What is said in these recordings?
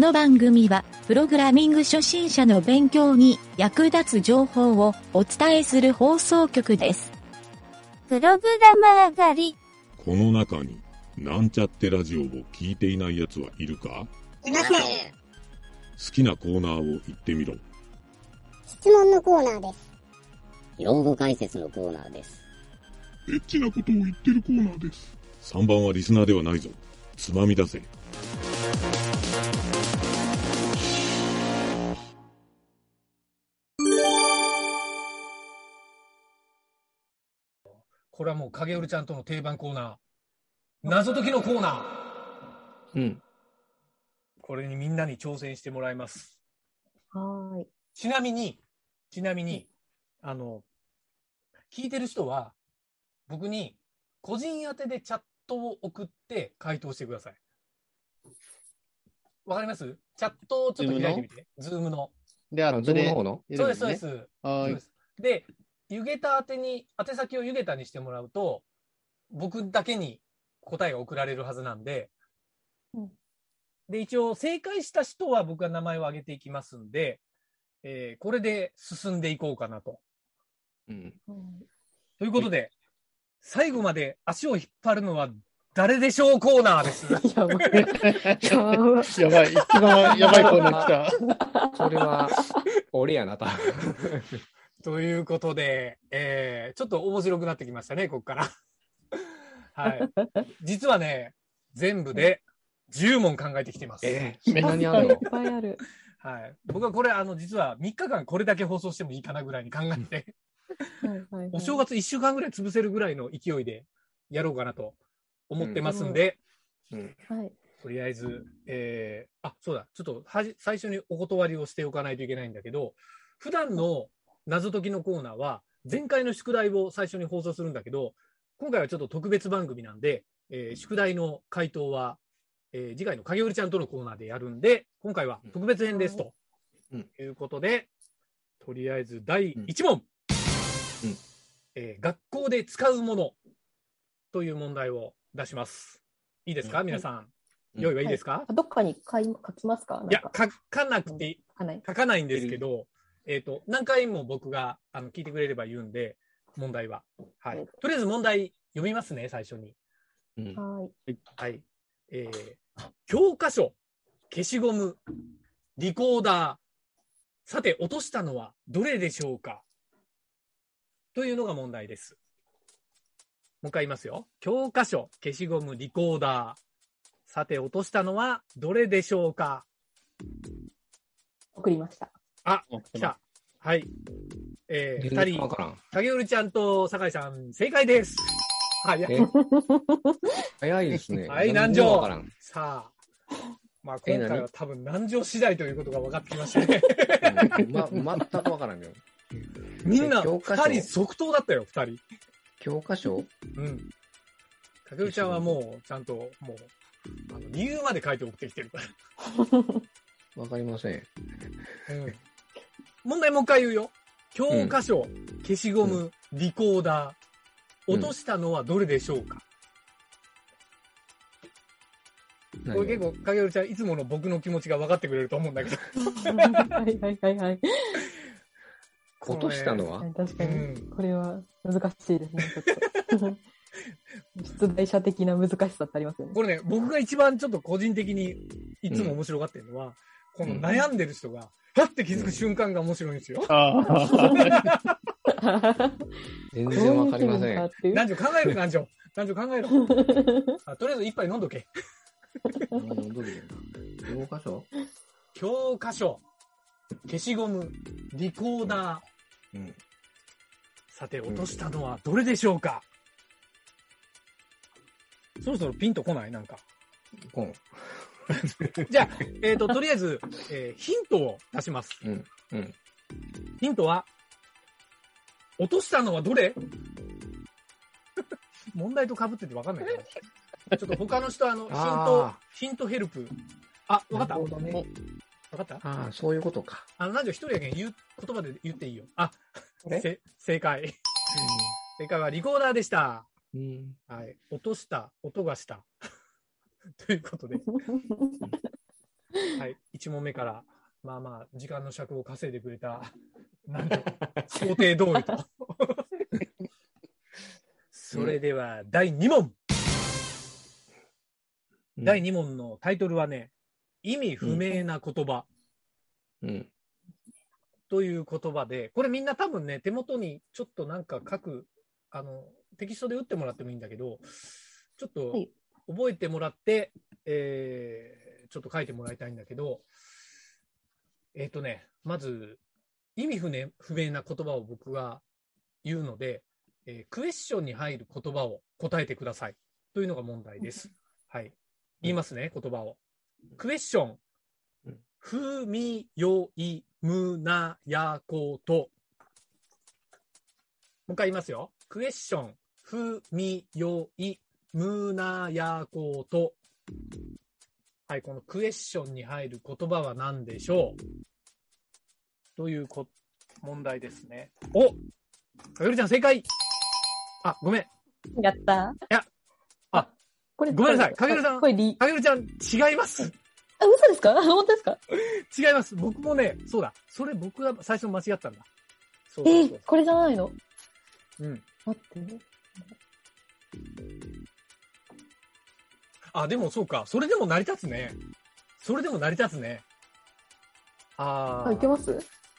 の番組は、プログラミング初心者の勉強に役立つ情報をお伝えする放送局です。プログラマー狩り。この中に、なんちゃってラジオを聞いていない奴はいるか？いません。好きなコーナーを言ってみろ。質問のコーナーです。用語解説のコーナーです。エッチなことを言ってるコーナーです。3番はリスナーではないぞ。つまみ出せ。これはもう影織ちゃんとの定番コーナー。謎解きのコーナー。うん。これにみんなに挑戦してもらいます。はーい。ちなみに、ちなみに、あの、聞いてる人は、僕に個人宛てでチャットを送って回答してください。わかります？チャットをちょっと開いてみて。ズームの？で、ああ、とズームので方のそうです、そうでねす。はーいで。ゆげた宛てに、宛先をゆげたにしてもらうと、僕だけに答えが送られるはずなんで、うんで、一応正解した人は僕が名前を挙げていきますんで、えーこれで進んでいこうかなと。うん。ということで、最後まで足を引っ張るのは誰でしょうコーナーです。やばい。やばい。やばい、一番やばいコーナー来た。それは、俺やなと。ということで、えーちょっと面白くなってきましたね、ここから。はい。実はね、全部で10問考えてきています。えー、そんなにあるいっのぱいある。はい。僕はこれ、あの、実は3日間これだけ放送してもいいかなぐらいに考えて、はいはいはいお正月1週間ぐらい潰せるぐらいの勢いでやろうかなと思ってますんで、うん。はい。とりあえず、えー、あ、そうだ、ちょっとはじ最初にお断りをしておかないといけないんだけど、普段の謎解きのコーナーは、前回の宿題を最初に放送するんだけど、今回はちょっと特別番組なんで、えー宿題の回答は、えー次回の影織ちゃんとのコーナーでやるんで、今回は特別編ですと。うん。いうことで、とりあえず第1問。うん。えー学校で使うものという問題を出します。いいですか、うん。皆さん。うん。用意はいいですか、あどっかに書い書きますか？いや、なんか。書かなくて、書かない。書かないんですけど、えっ、と、何回も僕があの聞いてくれれば言うんで、問題は。はい。とりあえず問題読みますね、最初に。うん。はーい。はい。えー、教科書、消しゴム、リコーダー。さて、落としたのはどれでしょうか？というのが問題です。もう一回言いますよ。教科書、消しゴム、リコーダー。さて、落としたのはどれでしょうか？送りました。あ、お来た。はい。えー、二人、わからん。影織ちゃんと酒井さん、正解です。はい。え早いですね。はい全然わからん。さあ、まあ、え今回は多分南城次第ということが分かってきましたね。うんま、全くわからんよ。みんな、二人即答だったよ、二人。教科書？うん。影織ちゃんはもう、ちゃんと、もう、あの理由まで書いて送ってきてるから。わかりません。うん。問題もう一回言うよ。教科書、消しゴム、リコーダー。落としたのはどれでしょうか、これ結構、影織ちゃん、いつもの僕の気持ちが分かってくれると思うんだけど。はいはいはいはい。落としたのは？確かにうん。これは難しいですね、ちょっと。出題者的な難しさってありますよね。これね、僕が一番ちょっと個人的にいつも面白がってるのは、この悩んでる人が、はって気づく瞬間が面白いんですよ。ああ。全然わかりません。南條考えろ、南條。南條考えろ。あとりあえず一杯飲んどけ。うんどれ教科書？教科書、消しゴム、リコーダー。うん。さて、落としたのはどれでしょうか、そろそろピンとこない？なんか。コン。じゃあ、えっ、と、とりあえず、えーヒントを出します。うん。うん。ヒントは、落としたのはどれ？問題と被ってて分かんないから。ちょっと他の人、あの、ヒントあ、ヒントヘルプ。あ、分かった分かった？ああ、そういうことか。あの、なんじゃ一人やけん言う、言葉で言っていいよ。あ、えせ正解。正解はリコーダーでした。うん。はい。落とした、音がした。ということで。はい。1問目から、まあまあ、時間の尺を稼いでくれた、なんと、想定通りと。それでは、第2問。第2問のタイトルはね、意味不明な言葉うん。という言葉で、これみんな多分ね、手元にちょっとなんか書く、あの、テキストで打ってもらってもいいんだけど、ちょっとはい覚えてもらって、えーちょっと書いてもらいたいんだけど、えっ、とね、まず、意味不明不明な言葉を僕が言うので、えークエスチョンに入る言葉を答えてください。というのが問題です。はい。言いますね、言葉を。クエスチョンうん。ふみよいむなやこと。もう一回言いますよ。クエスチョン。ふみよいむなやこと。はい、このクエスチョンに入る言葉は何でしょう？というこ問題ですね。おかよりちゃん正解あ、ごめん。やったいやあ、これ、ごめんなさいかげるさんこれリ、かよりちゃん違いますあ、嘘ですか？本当ですか？違います。僕もね、そうだ。それ僕が最初間違ったんだ。そうえそうそうー、これじゃないの？うん。待ってね。あ、でもそうか。それでも成り立つね。それでも成り立つね。ああ、いけあ、ます？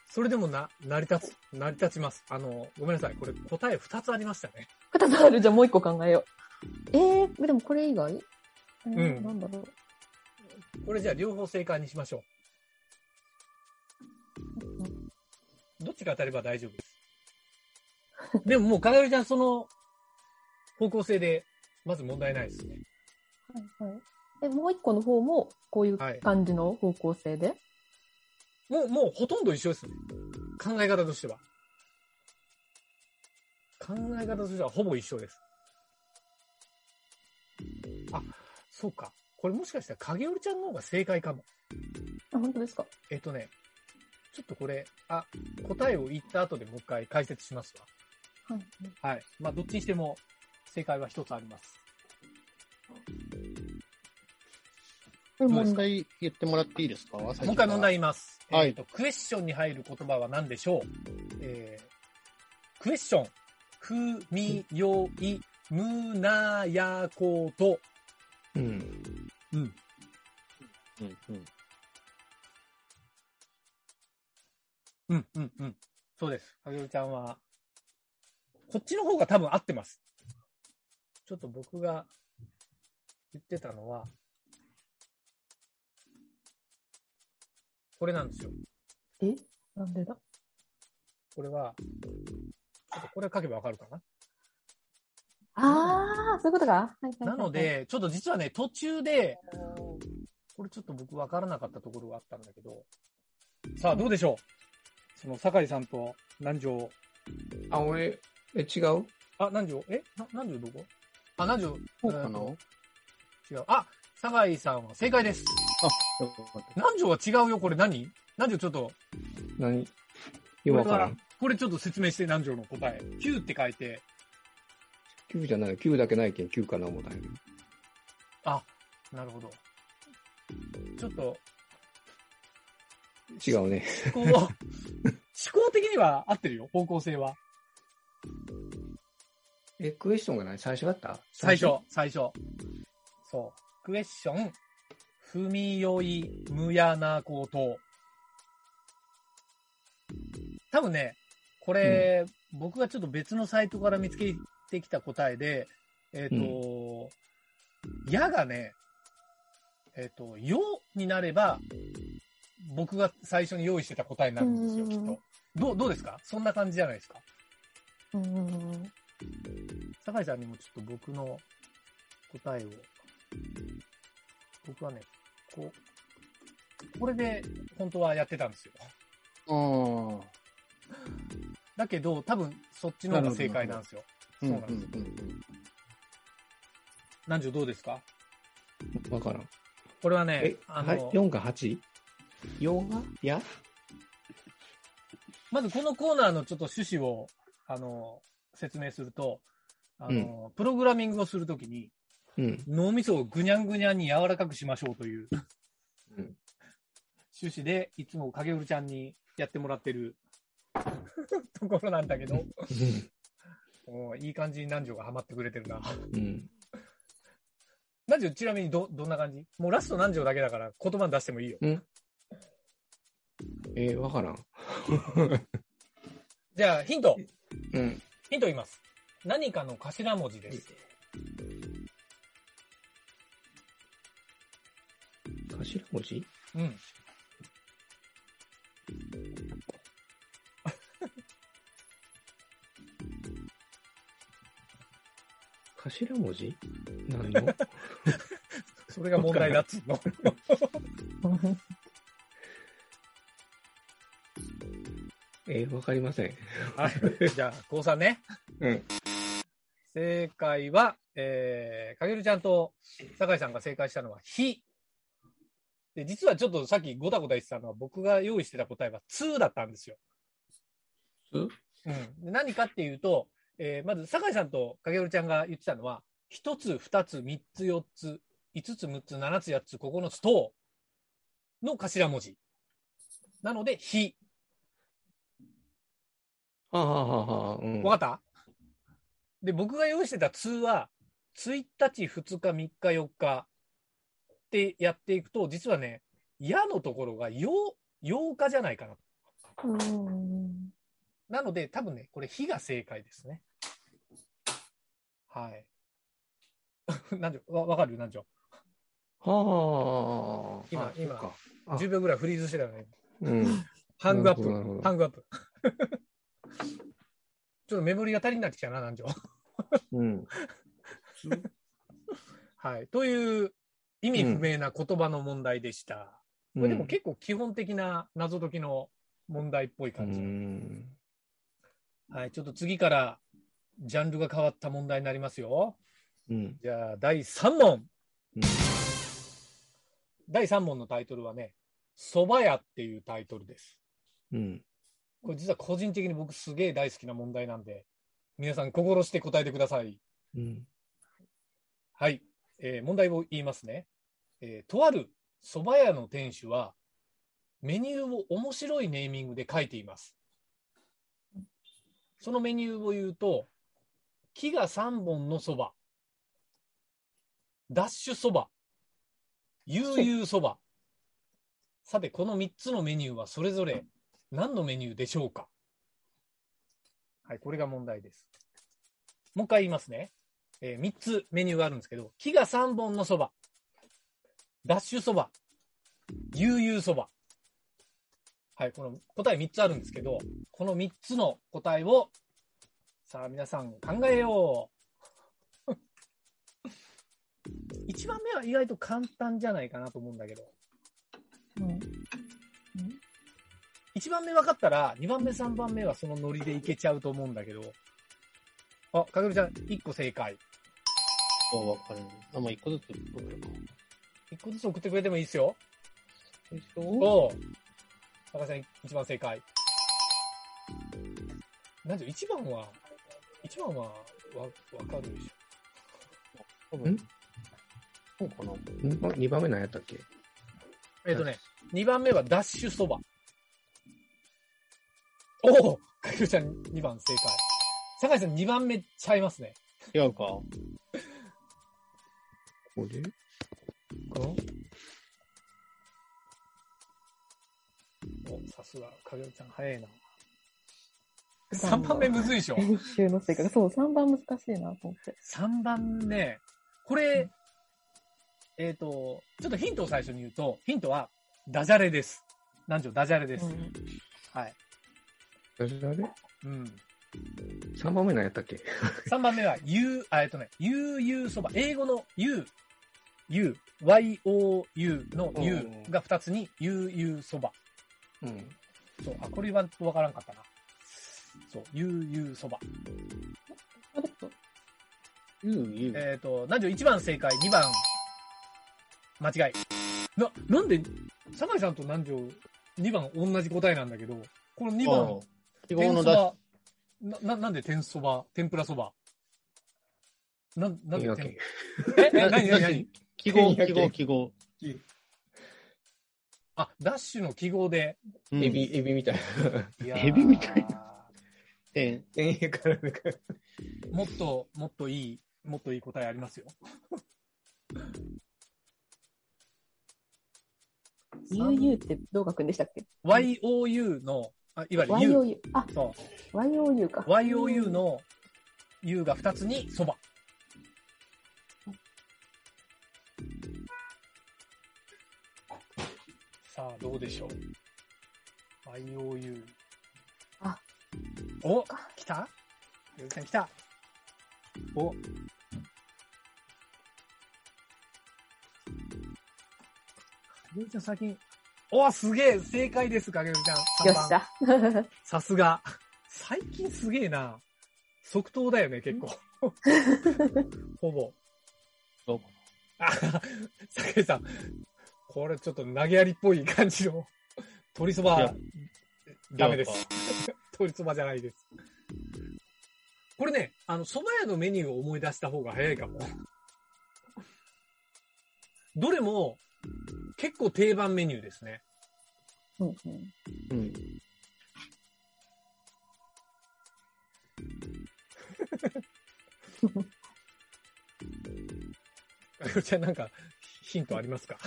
それでもな、成り立つ、成り立ちます。あの、ごめんなさい。これ答え2つありましたね。二つある。じゃあもう一個考えよう。えー、でもこれ以外？えーうんなんだろう。これじゃあ両方正解にしましょう。どっちが当たれば大丈夫です？でももう、かなりちゃんその方向性で、まず問題ないですね。はいはい。え、もう一個の方も、こういうはい感じの方向性で、もう、もうほとんど一緒ですね。考え方としては。考え方としてはほぼ一緒です。あ、そうか。これもしかしたら影織ちゃんの方が正解かも。あ、本当ですか？えっとね、ちょっとこれ、あ、答えを言った後でもう一回解説しますはい。わ。はい。まあ、どっちにしても正解は一つあります。これ問題言ってもらっていいですか？もう一回問題言います。はいえっと、クエスチョンに入る言葉は何でしょう？えー、クエスチョン、ふみよいむなやこと。うん。うん。うんうん。うん、うん、うん。そうです。かげるちゃんは、こっちの方が多分合ってます。ちょっと僕が言ってたのは、これなんですよ。え？なんでだ？これは、ちょっとこれ書けばわかるかな？あー、そういうことか。はいはいはいはないの、で、ちょっと実はね、途中で、これちょっと僕分からなかったところがあったんだけど、さあどうでしょう？その、酒井さんと南條、あ、俺、え、違う？あ、南條、え？な南條どこ？あ、南條、そうかな？違う。あ、酒井さんは正解です。あ、よかった。南條は違うよ、これ何？南條ちょっと、何？これは今から？ん。、これちょっと説明して南條の答え。9って書いて、9じゃない。9だけないけん9かな思ったん。あ、なるほど。ちょっと、違うね。思考、思考的には合ってるよ、方向性は。え、クエスチョンが何？最初だった？最初、最初。そう。クエスチョン、踏み酔い、むやなこと。多分ね、これ、僕がちょっと別のサイトから見つけてきた答えで、えっ、と、やがね、えっ、と、よになれば、僕が最初に用意してた答えになるんですよ、きっと。どう、どうですか？そんな感じじゃないですか？うんうんうん。酒井さんにもちょっと僕の答えを、僕はね、こう、これで本当はやってたんですよ。あだけど、多分そっちの方が正解なんですよ。あ。そうなんです。うんうん南條どうですか？わからん。これはねえ、、あはい？の、4か 8? 4が？や？まずこのコーナーのちょっと趣旨を、あの、説明すると、あの、プログラミングをするときに、うん。脳みそをぐにゃんぐにゃんに柔らかくしましょうという、うん趣旨で、いつも影るちゃんにやってもらってる ところなんだけど、おいい感じに南條がハマってくれてるな。うん。南條、ちなみにど、どんな感じ？もうラスト南條だけだから言葉に出してもいいよ。えー、わからん。じゃあ、ヒント。うん。ヒント言います。何かの頭文字です。頭文字？うん。頭文字？何の？それが問題だっつうの。えー、わかりません。はい。じゃあ、高3ね。うん。正解は、えー、かげるちゃんと酒井さんが正解したのは、ひ。で、実はちょっとさっきごたごた言ってたのは、僕が用意してた答えは、つだったんですよ。つうん。で何かっていうと、えーまず、酒井さんとかげるちゃんが言ってたのは、一つ、二つ、三つ、四つ、五つ、六つ、七つ、八つ、九つと、の頭文字。なので、ひ。はあ、はあはあはあ、うん。わかった？で、僕が用意してた通は、1日、2日、3日、4日ってやっていくと、実はね、矢のところが8、8日じゃないかな。うん。なので、多分ね、これ、日が正解ですね。はい。なんで、わ、わかる？なんじょはあ。今あそっかあ ?10 秒ぐらいフリーズしてたよね。うん。ハングアップハングアップ。ちょっとメモリが足りになってきたな、なんじょ。うん。はい。という、意味不明な言葉の問題でした。これでも結構基本的な謎解きの問題っぽい感じ。うん。はい、ちょっと次からジャンルが変わった問題になりますよ。うん。じゃあ、第3問。うん第3問のタイトルはね、蕎麦屋っていうタイトルです。うん。これ実は個人的に僕すげえ大好きな問題なんで、皆さん心して答えてください。うん。はい。えー問題を言いますね。えーとある蕎麦屋の店主は、メニューを面白いネーミングで書いています。そのメニューを言うと、木が3本の蕎麦、ダッシュ蕎麦、悠々蕎麦。さて、この3つのメニューはそれぞれ何のメニューでしょうか？はい、これが問題です。もう一回言いますね。え3つメニューがあるんですけど、木が3本のそば、ダッシュそば、悠々そば。はい、この答え3つあるんですけど、この3つの答えを、さあ皆さん考えよう。1番目は意外と簡単じゃないかなと思うんだけど、うん。1番目分かったら、2番目、3番目はそのノリでいけちゃうと思うんだけど、あ、かげるちゃん、1個正解。そう、わかる。あ、まあ、一個ずつ送るか。1個ずつ送ってくれてもいいですよ。最初おう。高橋さん、一番正解。なんで、一番は、一番は、わ、わかるでし多分、そうかな。ん二番目何やったっけ？ょ。えっ、とね、二番目はダッシュそば。おおかげるちゃん、二番正解。酒井さん、二番目ちゃいますね。違うか。これかなお、さすが、かげるちゃん、早いな。三番目むずいでしょ？練習のせいか。そう、3番難しいなと思って。3番目、これ、えっ、と、ちょっとヒントを最初に言うと、ヒントは、ダジャレです。なんじょ、ダジャレです。うんはい。誰誰うん。三番目何やったっけ？3番目は、ゆう、あ、えっとね、ゆうゆうそば。英語のゆう、ゆう、y-o-u のゆうが2つに、ゆうゆうそば。うん。そう、あ、これ言わんとわからんかったな。そう、ゆうゆうそば。あれと、ゆうゆう。えっ、と、なんじょ1番正解、2番、間違い。な、なんで、酒井さんと南條、2番同じ答えなんだけど、この2番、天そば、な、な、なんで天そば、天ぷらそばなん、なんで天え、え、なになになに記号、記号、記号。ああ、ダッシュの記号で。うんエビ、エビみたいな。いやーエビみたいえ円形からか。もっと、もっといい、もっといい答えありますよ。UU ってどう書くんでしたっけ？YOU の、あいわゆる U。?YOU。あ、そ YOU か。う。YOU の U が2つにそば。さあ、どうでしょう？YOU。あ。お来た？ゆうきさん来た。お。ゆうきちゃん最近。おすげえ正解です、かげるちゃん。よ3っ番しゃ。さすが。最近すげえな。即答だよね、結構。ほぼ。そうあ、酒井さん。これちょっと投げやりっぽい感じの。鶏そばダメです。鶏そばじゃないです。これね、あの、蕎麦屋のメニューを思い出した方が早いかも。どれも、結構定番メニューですね。うんうんうん。かよちゃんなんか、ヒントありますか？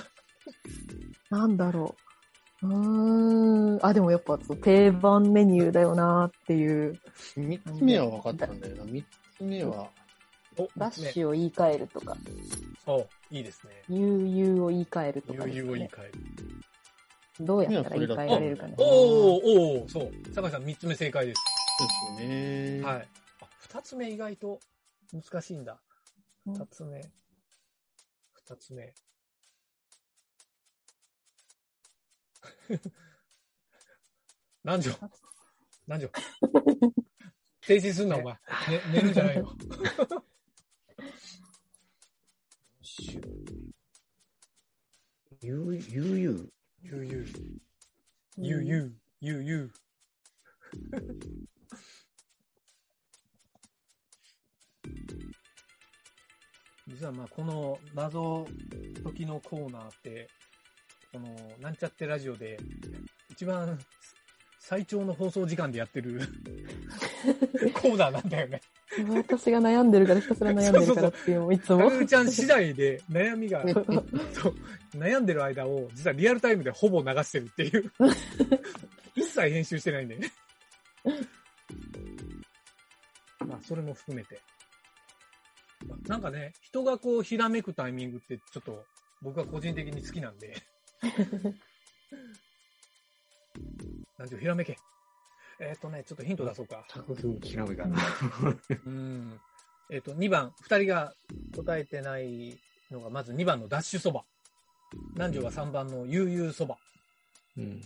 なんだろう。うーん。あ、でもやっぱそう定番メニューだよなっていう。三つ目は分かったんだよな。三つ目は、お、ダッねシュを言い換えるとか、お、いいですね。UU を言い換えるとかです悠々を言いね。換える。どうやったら言い換えられるかね。おーおーそう。坂井さん三つ目正解です。そうですよね。はい。あ、二つ目意外と難しいんだ。うん二つ目。二つ目。何時？何時？停止すんな、お前。ね、寝るんじゃないよ。ゆう、ゆうゆう。ゆうゆう。ゆうゆう。ゆう。実はまあこの謎解きのコーナーって、このなんちゃってラジオで一番最長の放送時間でやってる コーナーなんだよね。私が悩んでるからひたすら悩んでるからっていういつも。かぐるちゃん次第で悩みが、そう、悩んでる間を実はリアルタイムでほぼ流してるっていう。一切編集してないんでね。まあ、それも含めて。なんかね、人がこう、ひらめくタイミングって、ちょっと、僕は個人的に好きなんで。なんていうひらめけ。えっ、とね、ちょっとヒント出そうか。作品調べかな。うん。えっ、と、2番、2人が答えてないのが、まず2番のダッシュそば。南條は3番の悠々そば。うん。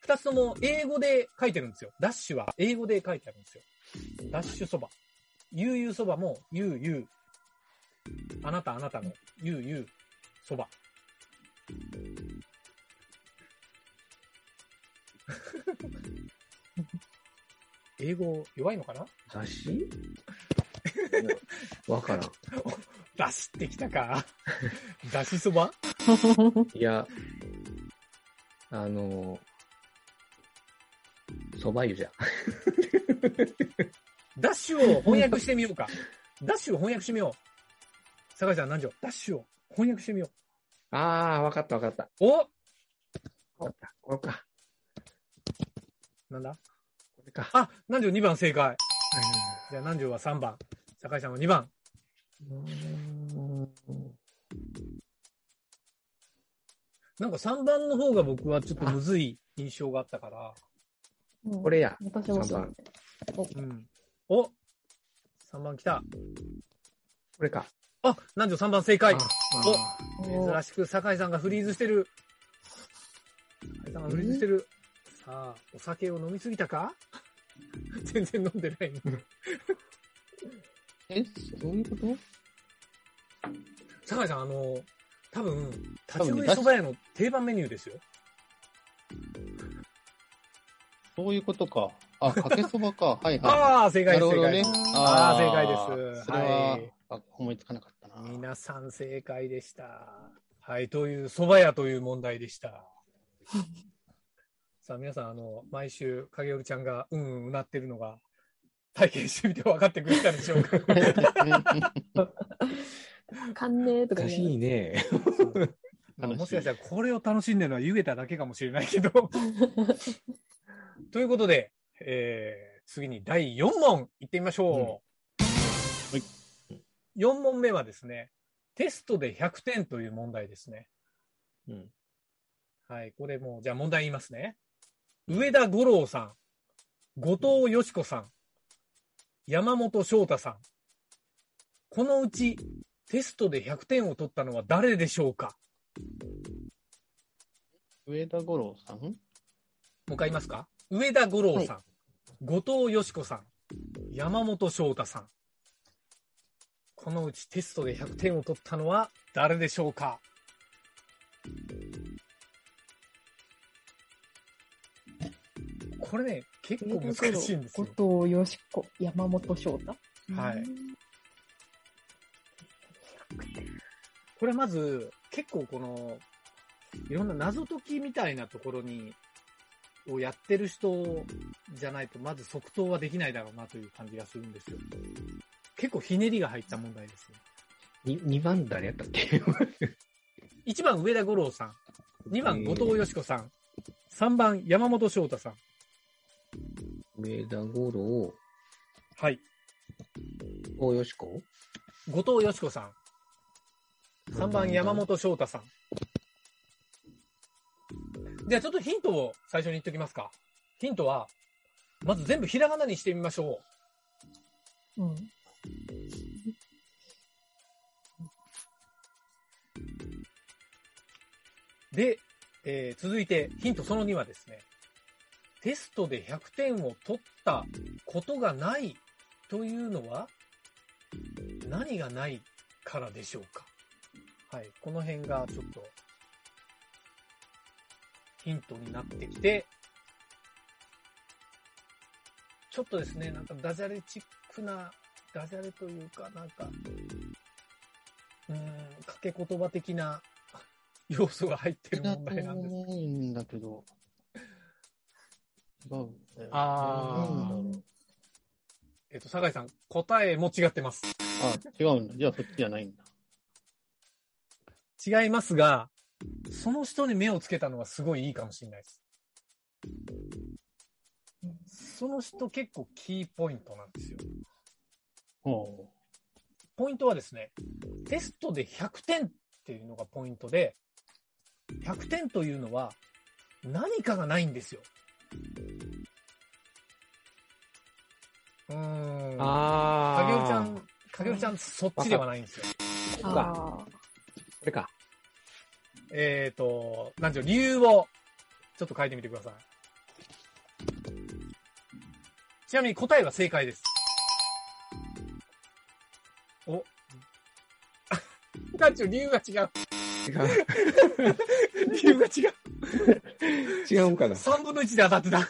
二つとも英語で書いてるんですよ。ダッシュは英語で書いてあるんですよ。ダッシュそば。悠々そばも、悠々。あなたあなたの、悠々そば。英語弱いのかな？雑誌？わからん。出してきたか。出しそば？いや、あの、蕎麦湯じゃ。ダッシュを翻訳してみようか。ダッシュを翻訳してみよう。坂井さん何時ダッシュを翻訳してみよああ、わかったわかった。う。おわかった。これか。なんだ？これか。あ、南條2番正解。じゃあ南條は3番。坂井さんは2番。なんか3番の方が僕はちょっとむずい印象があったから。これや。私もそう三番。うん。お !3 番来た。これか。あ、南條3番正解。あお珍しく酒井さんがフリーズしてる。酒井さんがフリーズしてる。さあ、お酒を飲みすぎたか？全然飲んでないの。え、そういうこと？酒井さん、あの、多分、立ち多分食いそば屋の定番メニューですよ。そういうことか。あ、かけそばか。はいはい。ああ、正解です、正解なるほどね。ああ、正解です。それは、はい。あ思いつかなかったな。皆さん正解でした。はい、という、蕎麦屋という問題でした。さあ、皆さん、あの、毎週、影織ちゃんが、うんうんうなってるのが、体験してみて分かってくれたでしょうか？わ かんねえとおかしか言いね。まあもしかしたらこれを楽しんでるのは湯桁だけかもしれないけど。ということで、えー次に第4問いってみましょう。はい4問目はですね、テストで100点という問題ですね。うん。はい、これもう、じゃあ問題言いますね。上田五郎さん、後藤よし子さん、山本翔太さん。このうちテストで100点を取ったのは誰でしょうか？上田五郎さん？もう一回言いますか？上田五郎さん、後藤よし子さん、山本翔太さん。このうちテストで100点を取ったのは誰でしょうか？これね、結構難しいんですよ。後藤よしこ、山本翔太？はい。これまず、結構この、いろんな謎解きみたいなところに、をやってる人じゃないと、まず即答はできないだろうなという感じがするんですよ。結構ひねりが入った問題ですね。に2番誰やったっけ？1番上田五郎さん、2番後藤よし子さん、3番山本翔太さん。上田五郎、はい。大よしこ後藤よし子さん。3番山本翔太さん。じゃあちょっとヒントを最初に言っておきますか。ヒントは、まず全部ひらがなにしてみましょうん。う。で、えー続いてヒントその2はですね、テストで100点を取ったことがないというのは、何がないからでしょうか？はい。この辺がちょっと、ヒントになってきて、ちょっとですね、なんかダジャレチックな、ダジャレというか、なんか、うん、掛け言葉的な要素が入ってる問題なんです。ないんだけど。違うんだよ。あーなんだろえっと、酒井さん、答えも違ってます。う。あ、違うんだ。じゃあそっちじゃないんだ。違いますが、その人に目をつけたのはすごいいいかもしれないです。その人結構キーポイントなんですよ。ほポイントはですね、テストで100点っていうのがポイントで、100点というのは何かがないんですよ。うーん。あ影織ちゃん、影織ちゃんそっちではないんですよ。ここか。あこれか。えっ、と、なんでしょう、理由をちょっと書いてみてください。ちなみに答えは正解です。お。団長、理由が違う。違う。理由が違う。違うんかな？3分の1で当たってた。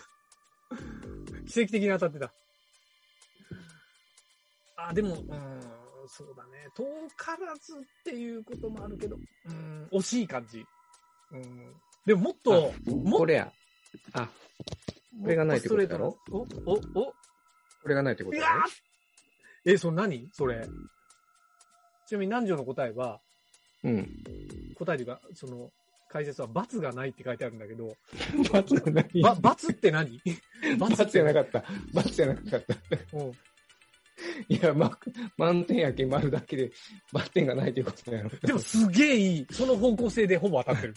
奇跡的に当たってた。あ、でも、うーん、そうだね。遠からずっていうこともあるけど、うーん、惜しい感じ。うん。でももっと、もっこれや。あ、これがないってことだろ？お、お、お、これがないってことだろ？ーえ、それ何？それ。ちなみに南條の答えは、うん。答えというか、その、解説は罰がないって書いてあるんだけど、罰がない。ば、罰って何 罰じゃなかった。罰じゃなかった。うん。いや、ま、満点やけん丸だけで、バッテンがないということやろ。でもすげえいい。その方向性でほぼ当たってる。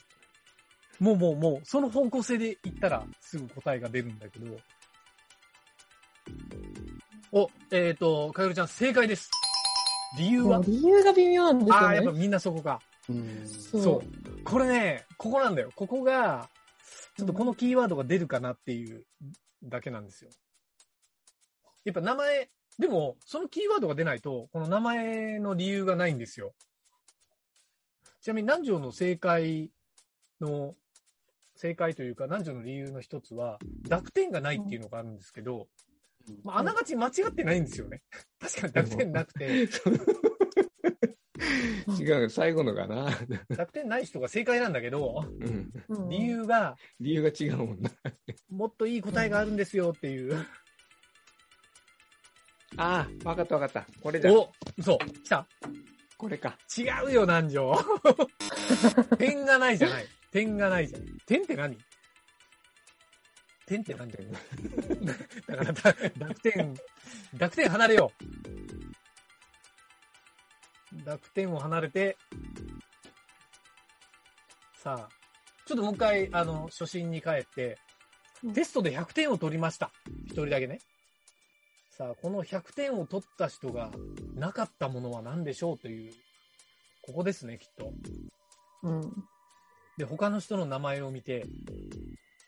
もうもうもう、その方向性で言ったらすぐ答えが出るんだけど。お、えっ、と、かよるちゃん正解です。理由は？理由が微妙なんですああー、やよね。っぱみんなそこか。うん。そうそう。これね、ここなんだよ。ここが、ちょっとこのキーワードが出るかなっていうだけなんですよ。やっぱ名前、でも、そのキーワードが出ないと、この名前の理由がないんですよ。ちなみに南條の正解の、正解というか、南條の理由の一つは、濁点がないっていうのがあるんですけど、まあ、あながち間違ってないんですよね。確かに濁点なくて、違 違う、最後のがな。100点ない人が正解なんだけど、うん。うん理由が、理由が違うもんな。もっといい答えがあるんですよっていう。ああ、わかったわかった。これだ。お嘘来たこれか。違うよ、南條。点がないじゃない。点がないじゃん。点って何？点って何だよ。だからだ、濁点、濁点離れよう。濁点を離れて、さあ、ちょっともう一回、あの、初心に帰ってうん、テストで100点を取りました。一人だけね。さあ、この100点を取った人がなかったものは何でしょうという、ここですね、きっと。うん。で、他の人の名前を見て、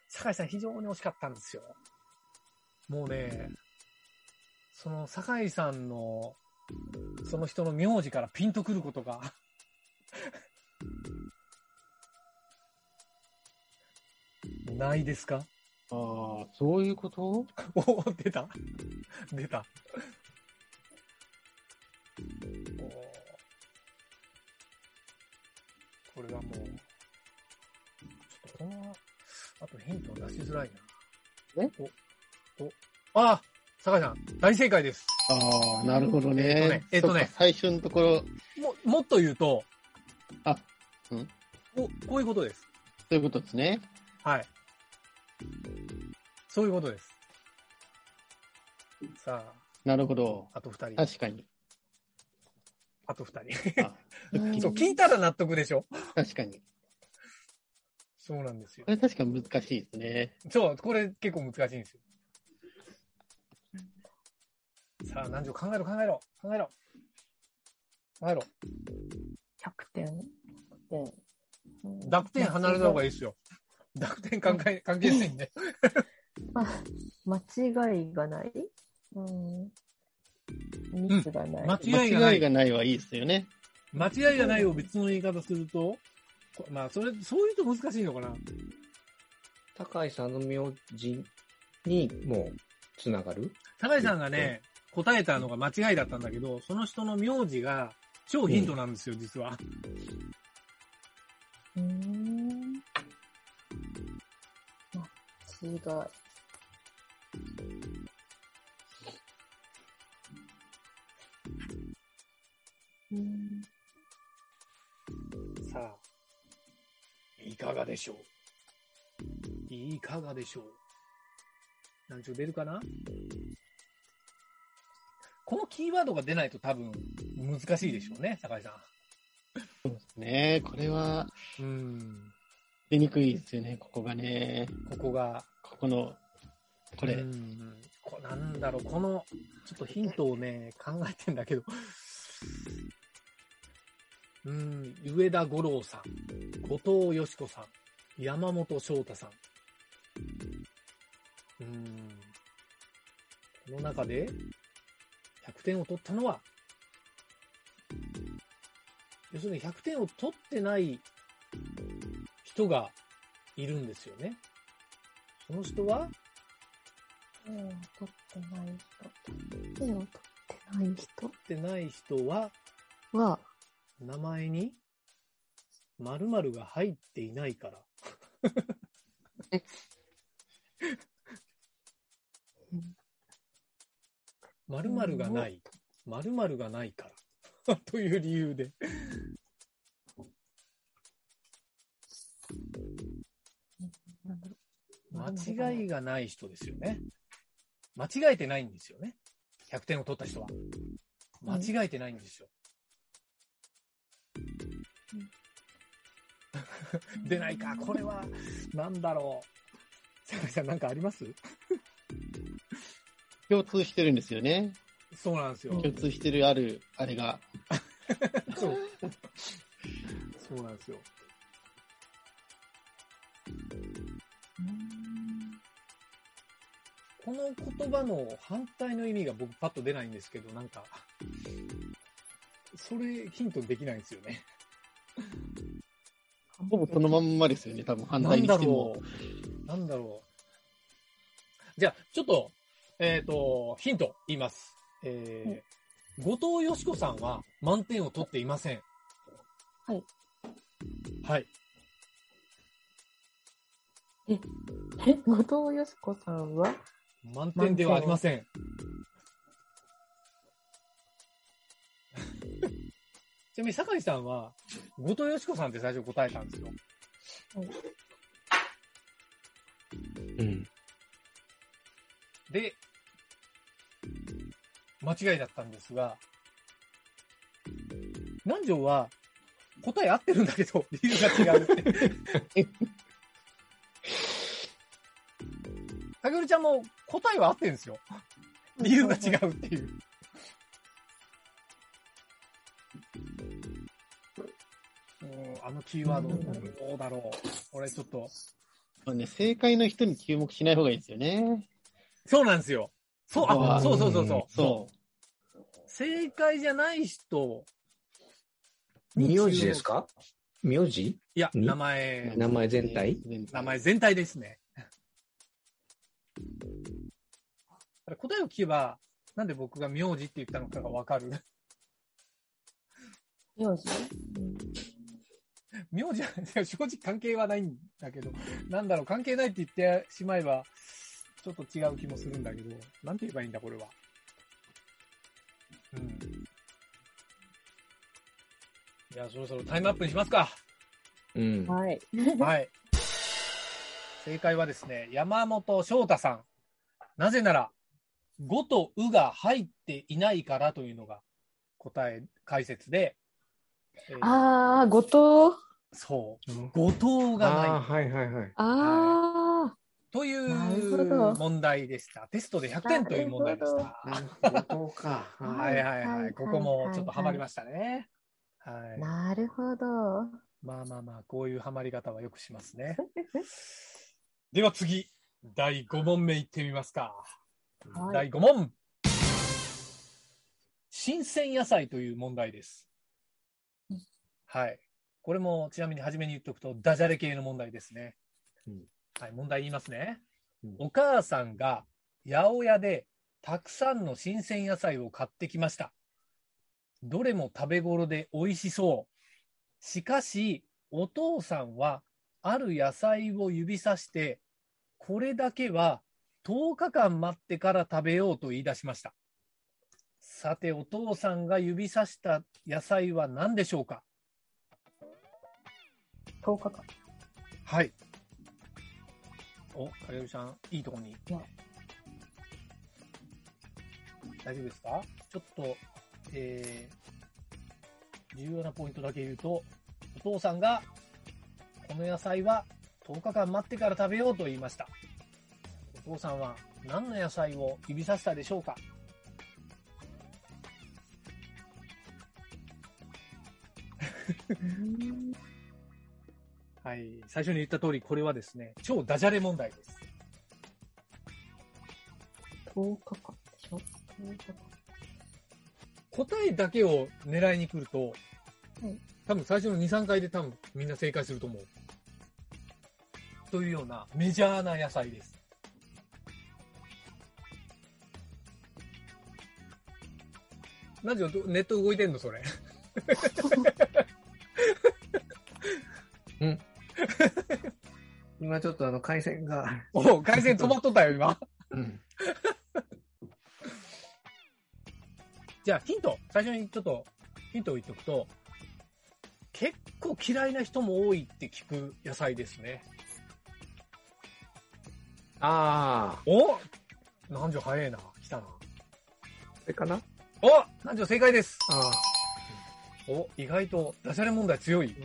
酒井さん非常に惜しかったんですよ。もうね、その酒井さんの、その人の名字からピンとくることが、ないですか？ああ、そういうこと？お出た。出た。おこれはもう、ちょっとこの、あとヒント出しづらいな。え？お、お、あ酒井さん、大正解です。ああ、なるほどね。えっとねえっとね最初のところ、も、もっと言うと、あ、うん？ここういうことです。そういうことですね。はい。そういうことです。さなるほど。あ、あと二人。確かに。あと二人。そう、聞いたら納得でしょ？確かに。そうなんですよこ。れ確かに難しいですね。そう、これ結構難しいんですよ。さあ、南條考えろ考えろ考えろ考えろ。100点。点。濁点離れた方がいいですよ。濁点関係関係ないんで。あ、間違いがない？うん。ミスがない。間違いがない間違いがないはいいですよね。間違いがないを別の言い方すると、こまあ、それ、そういうと難しいのかな。高井さんの名字にもうつながる？高井さんがね、答えたのが間違いだったんだけど、その人の名字が超ヒントなんですよ、実は。うーん。間違い。うん。さあ、いかがでしょう？いかがでしょう？何ちょ出るかな？このキーワードが出ないと多分難しいでしょうね、酒井さそうですね。これはん。うん。出にくいですよね、ここがね。ここが、ここの、これ。うんこなんだろう、この、ちょっとヒントをね、考えてんだけど。うん、上田五郎さん、後藤よし子さん、山本翔太さん。うん。この中で、100点を取ったのは、要するに100点を取ってない人がいるんですよね。その人は、手を取ってない人。手を取ってない人取ってない人は、は、名前に〇〇が入っていないから。〇〇がない。〇〇がないから。という理由で。間違いがない人ですよね。間違えてないんですよね。100点を取った人は。間違えてないんですよ。出ないか。これは、なんだろう。坂井さんなんかあります？共通してるんですよね。そうなんですよ。共通してるある、あれが。そう。そうなんですよ。この言葉の反対の意味が僕パッと出ないんですけど、なんか、それヒントできないんですよね。ほぼそのまんまですよね、多分反なんだ対にしてもろ。う。なんだろう。じゃあ、ちょっと、えっ、と、ヒント言います。えー後藤よし子さんは満点を取っていません。はい。はい。え、後藤よし子さんは？満点ではありません。ちなみに、酒井さんは、後藤よし子さんって最初答えたんですよ。うん。で、間違いだったんですが、南條は答え合ってるんだけど、理由が違うって。かげるちゃんも答えは合ってるんですよ。理由が違うっていう。もうあのキーワード、どうだろう。俺ちょっと、まあね、正解の人に注目しない方がいいですよね。そうなんですよ。そう、あ、あそうそうそうそう。そ正解じゃない人名字ですか？名字？いや、に名う。前、名前全体？名前全体ですね。答えを聞けば、なんで僕が名字って言ったのかがわかる。名字？名字は正直関係はないんだけど、なんだろう、関係ないって言ってしまえば、ちょっと違う気もするんだけど、なんて言えばいいんだ、これは。うん。いや、そろそろタイムアップにしますか。うん。はい。はい。正解はですね、山本翔太さん。なぜなら、5とうが入っていないからというのが答え、解説で、えーあー、後藤。そう、後藤がないああ、はいはいはい。あというど問題でした。テストで100点という問題でした。はいはいはいはい。ここもちょっとハマりましたね。はい。ー、なるほど。まあまあまあ、こういうハマり方はよくしますね。では次、第5問目いってみますか。はい第5問。新鮮野菜という問題です。はい。これもちなみに初めに言っておくと、ダジャレ系の問題ですね。うんはい、問題言いますね。うんお母さんが八百屋でたくさんの新鮮野菜を買ってきました。どれも食べ頃で美味しそう。しかし、お父さんはある野菜を指さして、これだけは10日間待ってから食べようと言い出しました。さて、お父さんが指さした野菜は何でしょうか？10日間。はい。お、かげるちゃん、いいとこに。や大丈夫ですか？ちょっと、えー、重要なポイントだけ言うと、お父さんが、この野菜は10日間待ってから食べようと言いました。お父さんは何の野菜を指さしたでしょうか？はい。最初に言った通り、これはですね、超ダジャレ問題です。10日間でしょ ?10 日間。答えだけを狙いに来ると、はい多分最初の2、3回で多分みんな正解すると思う。というようなメジャーな野菜です。なぜネット動いてんのそれ。今ちょっとあの回線が。お回線止まっとったよ、今。うん。じゃあヒント。最初にちょっとヒントを言っておくと、結構嫌いな人も多いって聞く野菜ですね。ああ、お南條早いな。来たな。それかな？お南條正解です。ああ。お、意外とダジャレ問題強い。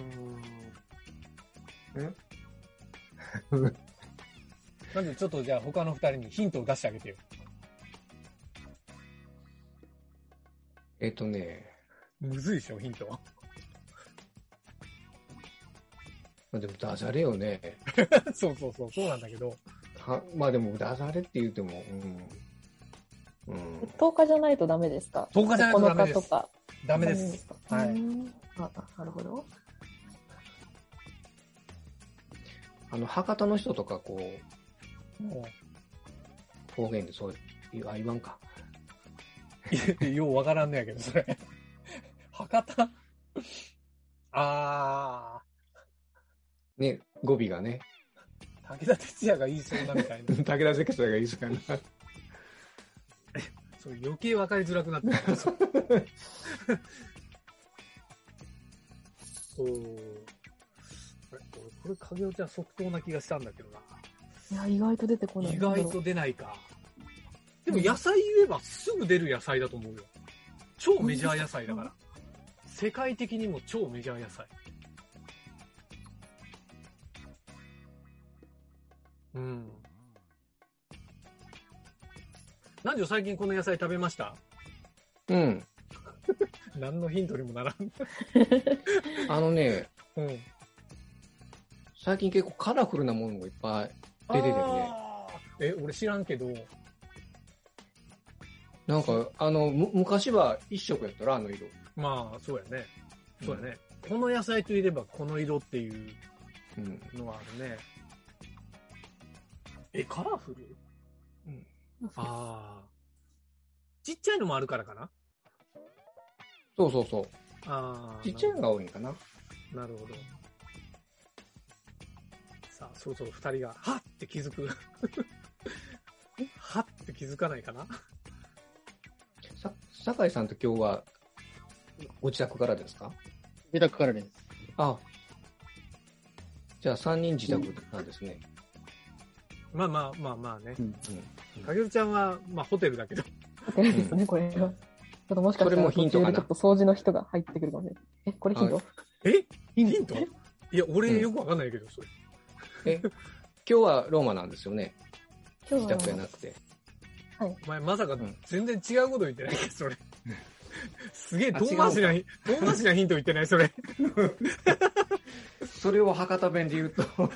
うん。なんでちょっとじゃあ他の二人にヒントを出してあげてよ。えっとね、むずいでしょ、ヒント。まあでもダジャレよね。そうそうそう、そうなんだけど。はまあでもダジャレって言うても、うん。うん。10日じゃないとダメですか？10日じゃないとダメです9日とか。ダメです。か？はいあなるほど。あの、博多の人とかこう、も方言でそういう、あ、言わんか。う ようわからんねやけど、それ。博多？あね、語尾がね。武田鉄矢が言いそうなみたいな。武田鉄矢が言いそうやな。それ余計分かりづらくなってる。おーこれ、影尾ちゃん即答な気がしたんだけどな。いや、意外と出てこない。意外と出ないか。でも野菜言えばすぐ出る野菜だと思うよ。超メジャー野菜だから。世界的にも超メジャー野菜。うん。なんで最近この野菜食べました？うん。何のヒントにもならん。あのね、うん。最近結構カラフルなものがいっぱい出ててね。え、俺知らんけど、なんか、あの、む昔は一色やったら、あの色。まあ、そうやね。そうやね。この野菜といればこの色っていううん。のがあるね。え、カラフル？ああ。ちっちゃいのもあるからかな？そうそうそう。ああ。ちっちゃいのが多いんかな。なるほど。さあ、そろそろ二人が、はっって気づく。はっって気づかないかな？さ、酒井さんと今日は、ご自宅からですか？自宅からです。あ。じゃあ三人自宅なんですね。まあまあまあまあね。うんかげるちゃんは、まあホテルだけど。ホテルですね、これは。ちょっともしかしたこれもらヒントかな？途中でちょっと掃除の人が入ってくるかもしれない。え、これヒント、はいえヒント？いや、俺うんよくわかんないけど、それ。え、今日はローマなんですよね。今自日は宅じゃなくて。お前まさかん全然違うこと言ってないけど、それ。すげえあ遠回しな、遠回しなヒント言ってないそれ。それを博多弁で言うと、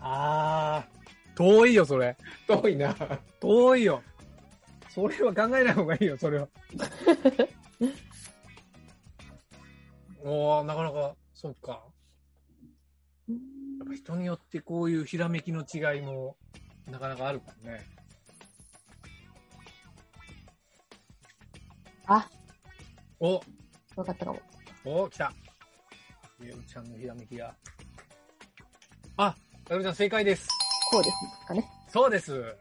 あー、遠いよ、それ。遠いな。遠いよ。それは考えない方がいいよ、それは。おー、なかなか、そっか。ぱ人によってこういうひらめきの違いも、なかなかあるからね。あ、お、わかったかも。お、来た。ゆうちゃんのひらめきが。あ、やるちゃん正解です。こうですかね。そうです。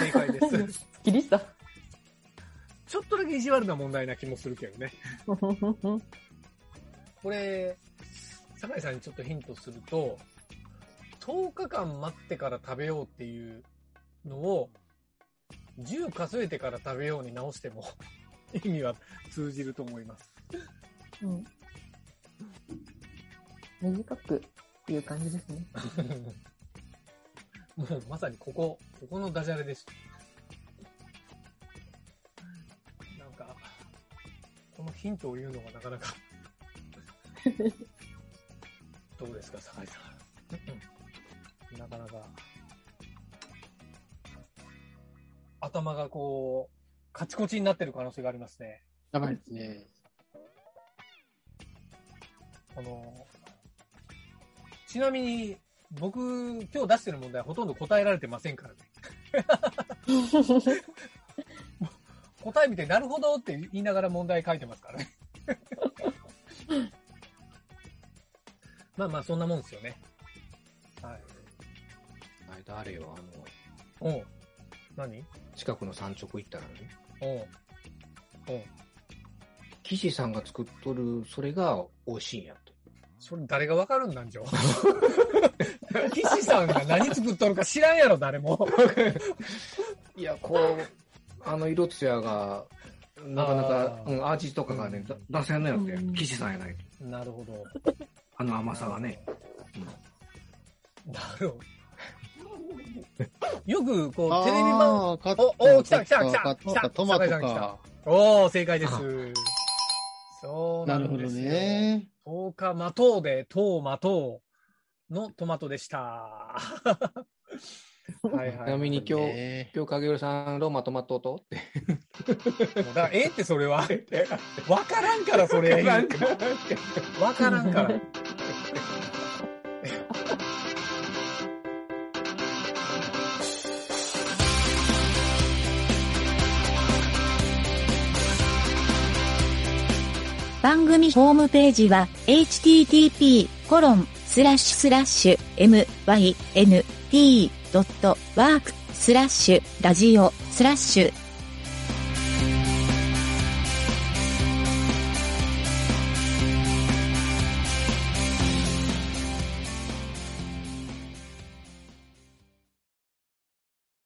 正解です。すっきりした。ちょっとだけ意地悪な問題な気もするけどね。これ、酒井さんにちょっとヒントすると、10日間待ってから食べようっていうのを、10数えてから食べように直しても 意味は通じると思います。うん。短くっていう感じですね。もうまさにここ、ここのダジャレでした。なんか、このヒントを言うのがなかなか。どうですか、酒井さん。なかなか。頭がこう、カチコチになってる可能性がありますね。やばいですね。あの、ちなみに、僕、今日出してる問題はほとんど答えられてませんからね。答え見て、なるほどって言いながら問題書いてますからね。まあまあ、そんなもんですよね。はい。あれ誰よ、あの、おう何？近くの山直行ったらね、おうおう岸さんが作っとる、それが美味しいんやと。それ誰がわかるんなんじゃ？岸さんが何作っとるか知らんやろ、誰も。いや、こう、あの色艶が、なかなかうん、味とかがね、だ出せんのやってうん、岸さんやないと。なるほど。あの甘さがね。なるほど。よく、こう、あテレビ版、おお来た来た来たか来たトマトか。おー、正解です。そうななんるほどですよ。ね。10日待とうで、とう待とうのトマトでした。はいはい。ちなみに今日、ね今日影浦さん、ローマトマトとって。だから、ええってそれは。わからんから、それ。なんかわからんから。番組ホームページは http:// ドットワークスラッシュラジオスラッシュ